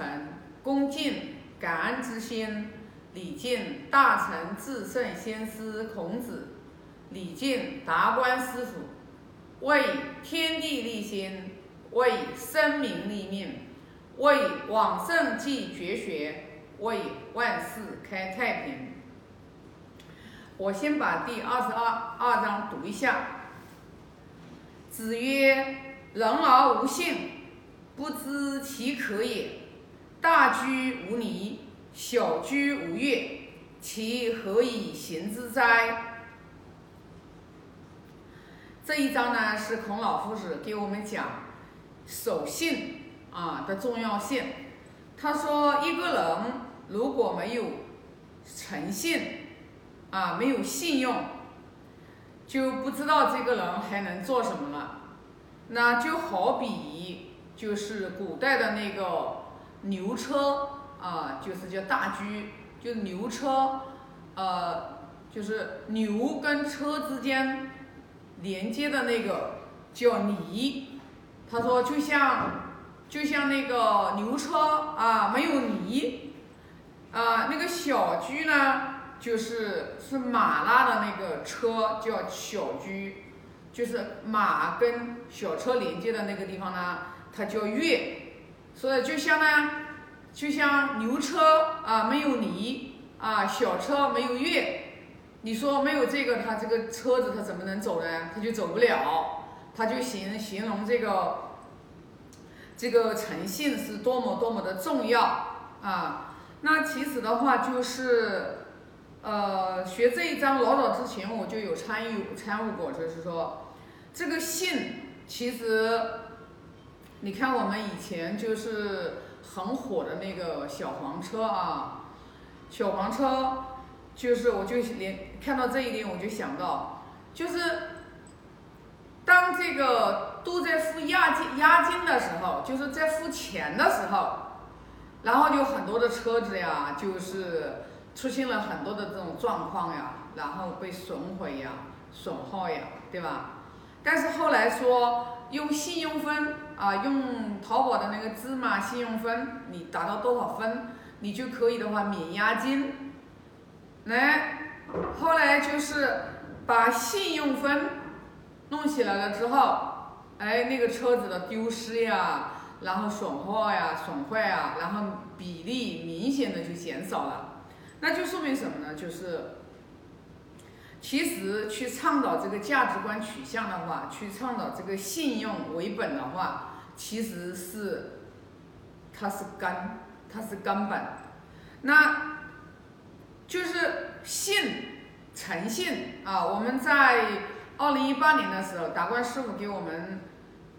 诚、恭敬、感恩之心，礼敬大成至圣先师孔子，礼敬达观师傅，为天地立心，为生民立命，为往圣继绝学，为万世开太平。我先把第二十二二章读一下。子曰：“人而无信，不知其可也。大居无离，小居无月，其何以行之哉？”这一章呢，是孔老夫子给我们讲守信啊的重要性。他说，一个人如果没有诚信啊，没有信用，就不知道这个人还能做什么了。那就好比就是古代的那个牛车啊，就是叫大驹，就是牛车，呃，就是牛跟车之间连接的那个叫犁。他说就像就像那个牛车啊，没有犁啊，那个小驹呢，就是是马拉的那个车叫小驹。就是马跟小车连接的那个地方呢，它叫月，所以就像呢，就像牛车啊没有犁啊，小车没有月，你说没有这个，它这个车子它怎么能走呢？它就走不了，它就形形容这个这个诚信是多么多么的重要啊。那其实的话就是。呃，学这一章老早之前我就有参与参与过，就是说，这个信其实，你看我们以前就是很火的那个小黄车啊，小黄车，就是我就连看到这一点我就想到，就是当这个都在付押金押金的时候，就是在付钱的时候，然后就很多的车子呀，就是。出现了很多的这种状况呀，然后被损毁呀、损耗呀，对吧？但是后来说用信用分啊，用淘宝的那个芝麻信用分，你达到多少分，你就可以的话免押金。来，后来就是把信用分弄起来了之后，哎，那个车子的丢失呀，然后损耗呀、损坏呀，然后比例明显的就减少了。那就说明什么呢？就是，其实去倡导这个价值观取向的话，去倡导这个信用为本的话，其实是，它是根，它是根本。那，就是信，诚信啊！我们在二零一八年的时候，达观师傅给我们，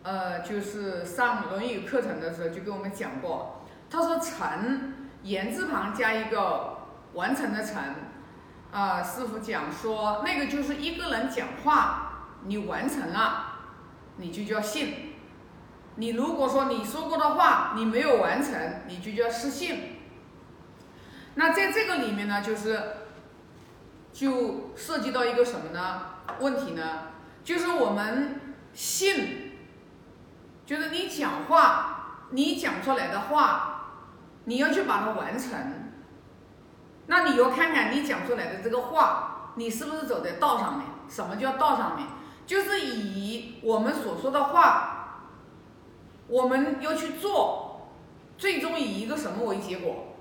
呃，就是上《论语》课程的时候，就给我们讲过，他说“诚”言字旁加一个。完成的成，啊，师傅讲说那个就是一个人讲话，你完成了，你就叫信。你如果说你说过的话你没有完成，你就叫失信。那在这个里面呢，就是就涉及到一个什么呢？问题呢？就是我们信，就是你讲话，你讲出来的话，你要去把它完成。那你要看看你讲出来的这个话，你是不是走在道上面？什么叫道上面？就是以我们所说的话，我们要去做，最终以一个什么为结果？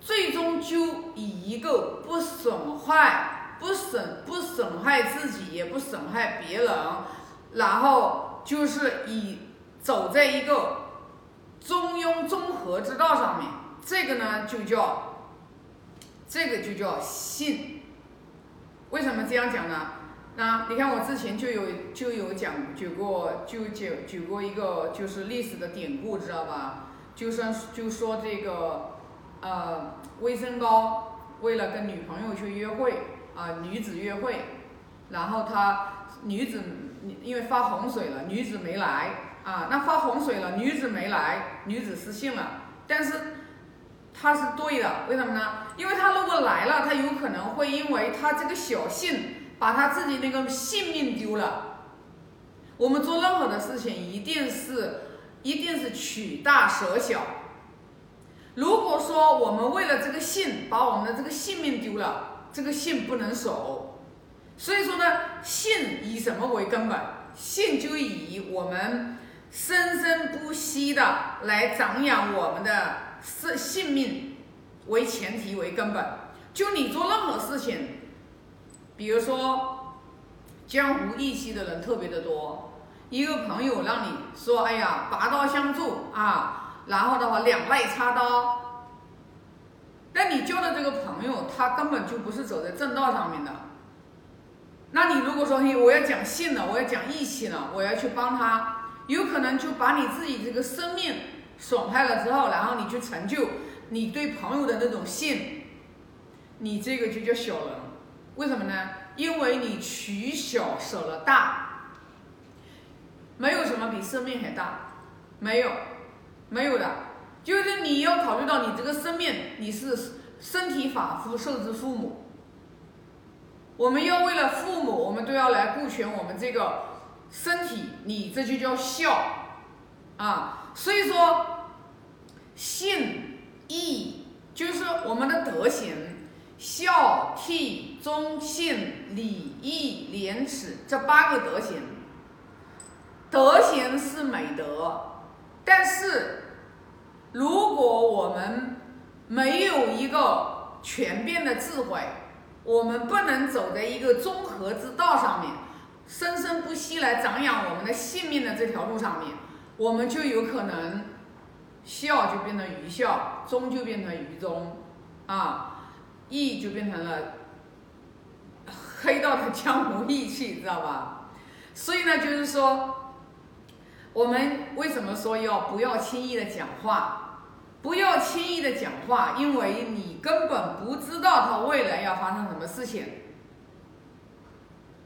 最终就以一个不损坏、不损不损害自己，也不损害别人，然后就是以走在一个中庸中和之道上面。这个呢，就叫。这个就叫信，为什么这样讲呢？那你看我之前就有就有讲举过，就举举过一个就是历史的典故，知道吧？就说就说这个呃，魏升高为了跟女朋友去约会啊，女子约会，然后他女子因为发洪水了，女子没来啊，那发洪水了，女子没来，女子失信了，但是。他是对的，为什么呢？因为他如果来了，他有可能会因为他这个小信，把他自己那个性命丢了。我们做任何的事情，一定是，一定是取大舍小，如果说我们为了这个信把我们的这个性命丢了，这个信不能守。所以说呢，信以什么为根本？信就以我们生生不息的来长养我们的生性命为前提为根本。就你做任何事情，比如说江湖义气的人特别的多，一个朋友让你说，哎呀，拔刀相助啊。然后的话，两肋插刀。那你交的这个朋友，他根本就不是走在正道上面的。那你如果说嘿，我要讲信了，我要讲义气了，我要去帮他，有可能就把你自己这个生命损害了之后，然后你去成就你对朋友的那种信，你这个就叫小人。为什么呢？因为你取小舍了大，没有什么比生命还大，没有。没有的，就是你要考虑到你这个生命，你是身体发肤受之父母。我们要为了父母，我们都要来顾全我们这个身体，你这就叫孝啊。所以说，信义就是我们的德行，孝悌忠信礼义廉耻这八个德行。德行是美德，但是。如果我们没有一个全变的智慧，我们不能走在一个中和之道上面，生生不息来长养我们的性命的这条路上面，我们就有可能孝就变成愚孝，忠就变成愚忠，啊，义就变成了黑道的江湖义气，知道吧？所以呢，就是说，我们为什么说要不要轻易的讲话？不要轻易的讲话，因为你根本不知道他未来要发生什么事情。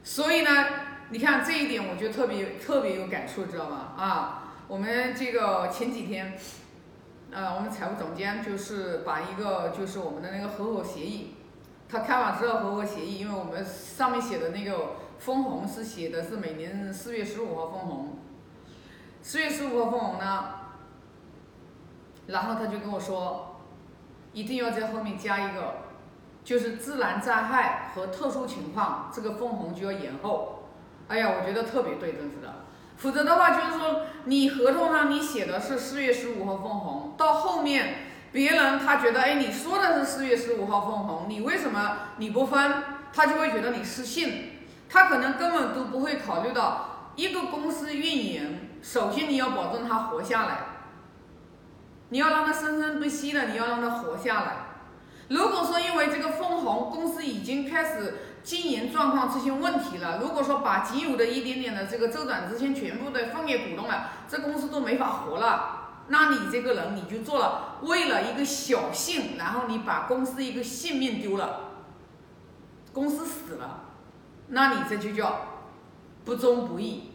所以呢，你看这一点我就特别特别有感触，知道吗？啊，我们这个前几天，呃，我们财务总监就是把一个就是我们的那个合伙协议，他看完之后合伙协议，因为我们上面写的那个分红是写的是每年四月十五号分红，四月十五号分红呢。然后他就跟我说，一定要在后面加一个，就是自然灾害和特殊情况，这个分红就要延后。哎呀，我觉得特别对，真是的。否则的话，就是说你合同上你写的是四月十五号分红，到后面别人他觉得，哎，你说的是四月十五号分红，你为什么你不分？他就会觉得你失信，他可能根本都不会考虑到一个公司运营，首先你要保证它活下来。你要让它生生不息的，你要让它活下来。如果说因为这个分红，公司已经开始经营状况出现问题了，如果说把仅有的一点点的这个周转资金全部都分给股东了，这公司都没法活了，那你这个人你就做了为了一个小信，然后你把公司一个性命丢了，公司死了，那你这就叫不忠不义。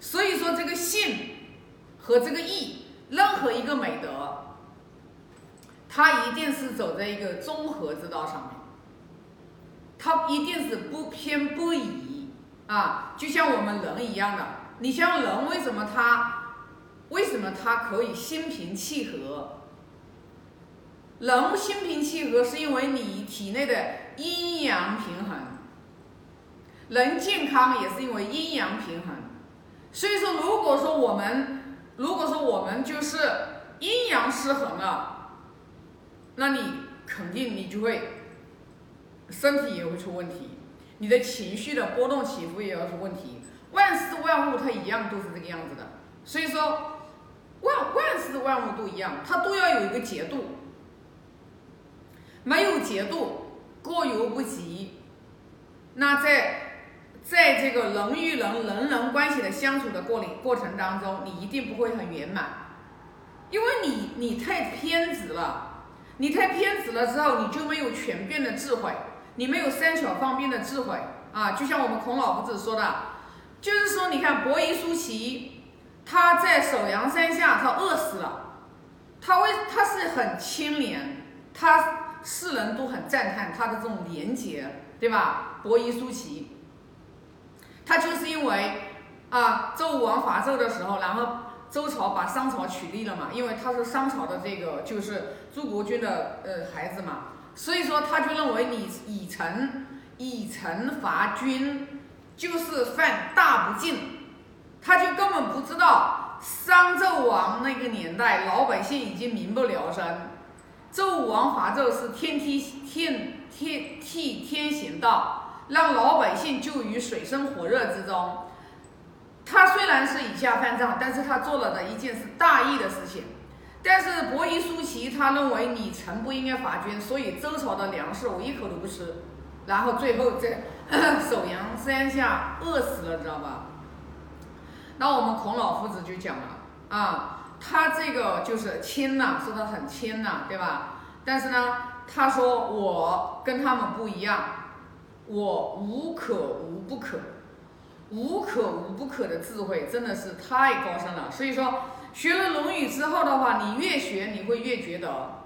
所以说这个信和这个义。任何一个美德，它一定是走在一个综合之道上面，它一定是不偏不倚啊，就像我们人一样的。你像人，为什么他为什么他可以心平气和？人心平气和是因为你体内的阴阳平衡，人健康也是因为阴阳平衡。所以说，如果说我们。如果说我们就是阴阳失衡了，那你肯定你就会身体也会出问题，你的情绪的波动起伏也要出问题。万事万物它一样都是这个样子的，所以说万万事万物都一样，它都要有一个节度，没有节度，过犹不及。那在。在这个人与人、人人关系的相处的过里过程当中，你一定不会很圆满，因为你你太偏执了，你太偏执了之后，你就没有全变的智慧，你没有三巧方便的智慧啊！就像我们孔老夫子说的，就是说，你看伯夷叔齐，他在首阳山下，他饿死了，他为他是很清廉，他世人都很赞叹他的这种廉洁，对吧？伯夷叔齐。他就是因为啊，周武王伐纣的时候，然后周朝把商朝取缔了嘛，因为他是商朝的这个就是诸国君的呃孩子嘛，所以说他就认为你以臣以臣伐君就是犯大不敬，他就根本不知道商纣王那个年代老百姓已经民不聊生，纣王伐纣是天梯天天替天行道，让老百姓就于水深火热之中。他虽然是以下犯上，但是他做了的一件是大义的事情。但是伯夷叔齐他认为你臣不应该伐君，所以周朝的粮食我一口都不吃，然后最后在 首阳山下饿死了，知道吧？那我们孔老夫子就讲了啊，他这个就是谦呐，说他很谦呐，对吧？但是呢，他说我跟他们不一样，我无可无不可。无可无不可的智慧真的是太高深了，所以说学了《论语》之后的话，你越学你会越觉得，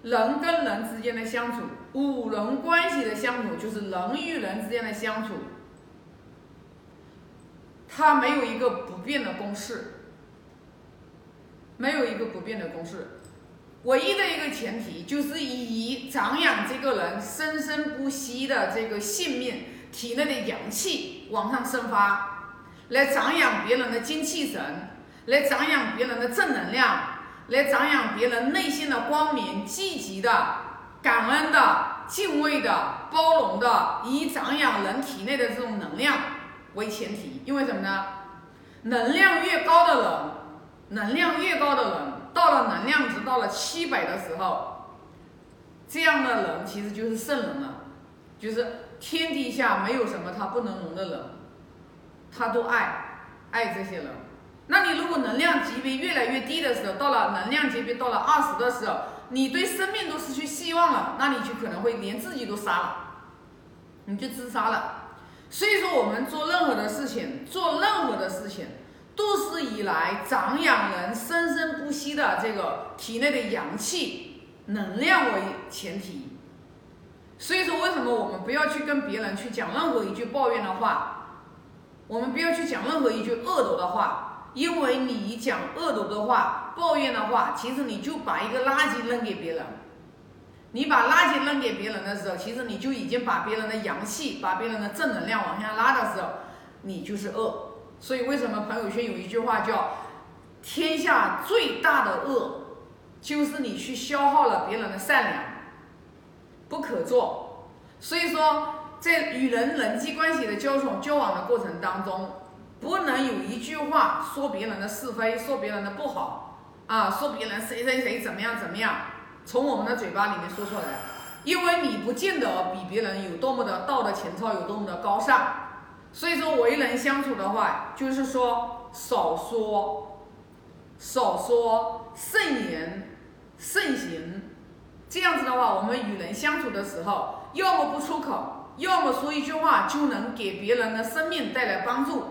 人跟人之间的相处，五伦关系的相处，就是人与人之间的相处，它没有一个不变的公式，没有一个不变的公式，唯一的一个前提就是以长养这个人生生不息的这个性命。体内的阳气往上生发，来长养别人的精气神，来长养别人的正能量，来长养别人内心的光明、积极的、感恩的、敬畏的、包容的，以长养人体内的这种能量。为前提。因为什么呢？能量越高的人，能量越高的人，到了能量值到了七百的时候，这样的人其实就是圣人了，就是。天底下没有什么他不能容的人，他都爱爱这些人。那你如果能量级别越来越低的时候，到了能量级别到了二十的时候，你对生命都失去希望了，那你就可能会连自己都杀了，你就自杀了。所以说，我们做任何的事情，做任何的事情，都是以来长养人生生不息的这个体内的阳气能量为前提。所以说，为什么我们不要去跟别人去讲任何一句抱怨的话？我们不要去讲任何一句恶毒的话，因为你讲恶毒的话、抱怨的话，其实你就把一个垃圾扔给别人。你把垃圾扔给别人的时候，其实你就已经把别人的阳气、把别人的正能量往下拉的时候，你就是恶。所以，为什么朋友圈有一句话叫“天下最大的恶，就是你去消耗了别人的善良”。不可做，所以说在与人人际关系的交往交往的过程当中，不能有一句话说别人的是非，说别人的不好啊，说别人谁谁谁怎么样怎么样，从我们的嘴巴里面说出来，因为你不见得比别人有多么的道德情操，有多么的高尚，所以说为人相处的话，就是说少说，少说慎言，慎行。这样子的话，我们与人相处的时候，要么不出口，要么说一句话就能给别人的生命带来帮助。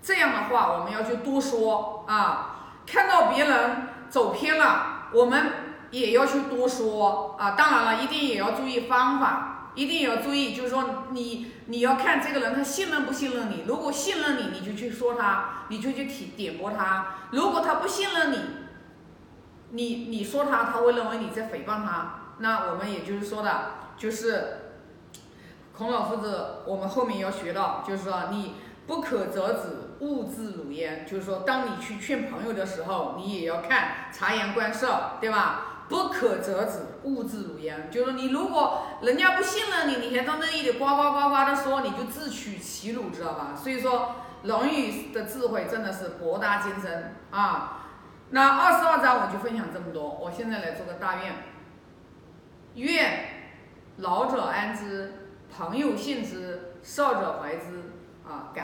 这样的话，我们要去多说啊。看到别人走偏了，我们也要去多说啊。当然了，一定也要注意方法，一定也要注意，就是说你你要看这个人他信任不信任你。如果信任你，你就去说他，你就去提点拨他；如果他不信任你，你你说他，他会认为你在诽谤他。那我们也就是说的，就是孔老夫子，我们后面要学到，就是说你不可折子，勿自辱焉。就是说，当你去劝朋友的时候，你也要看察言观色，对吧？不可折子，勿自辱焉。就是你如果人家不信任你，你还在那里呱呱呱呱的说，你就自取其辱，知道吧？所以说，《论语》的智慧真的是博大精深啊。那二十二章我就分享这么多，我现在来做个大愿。愿老者安之，朋友信之，少者怀之。啊，感。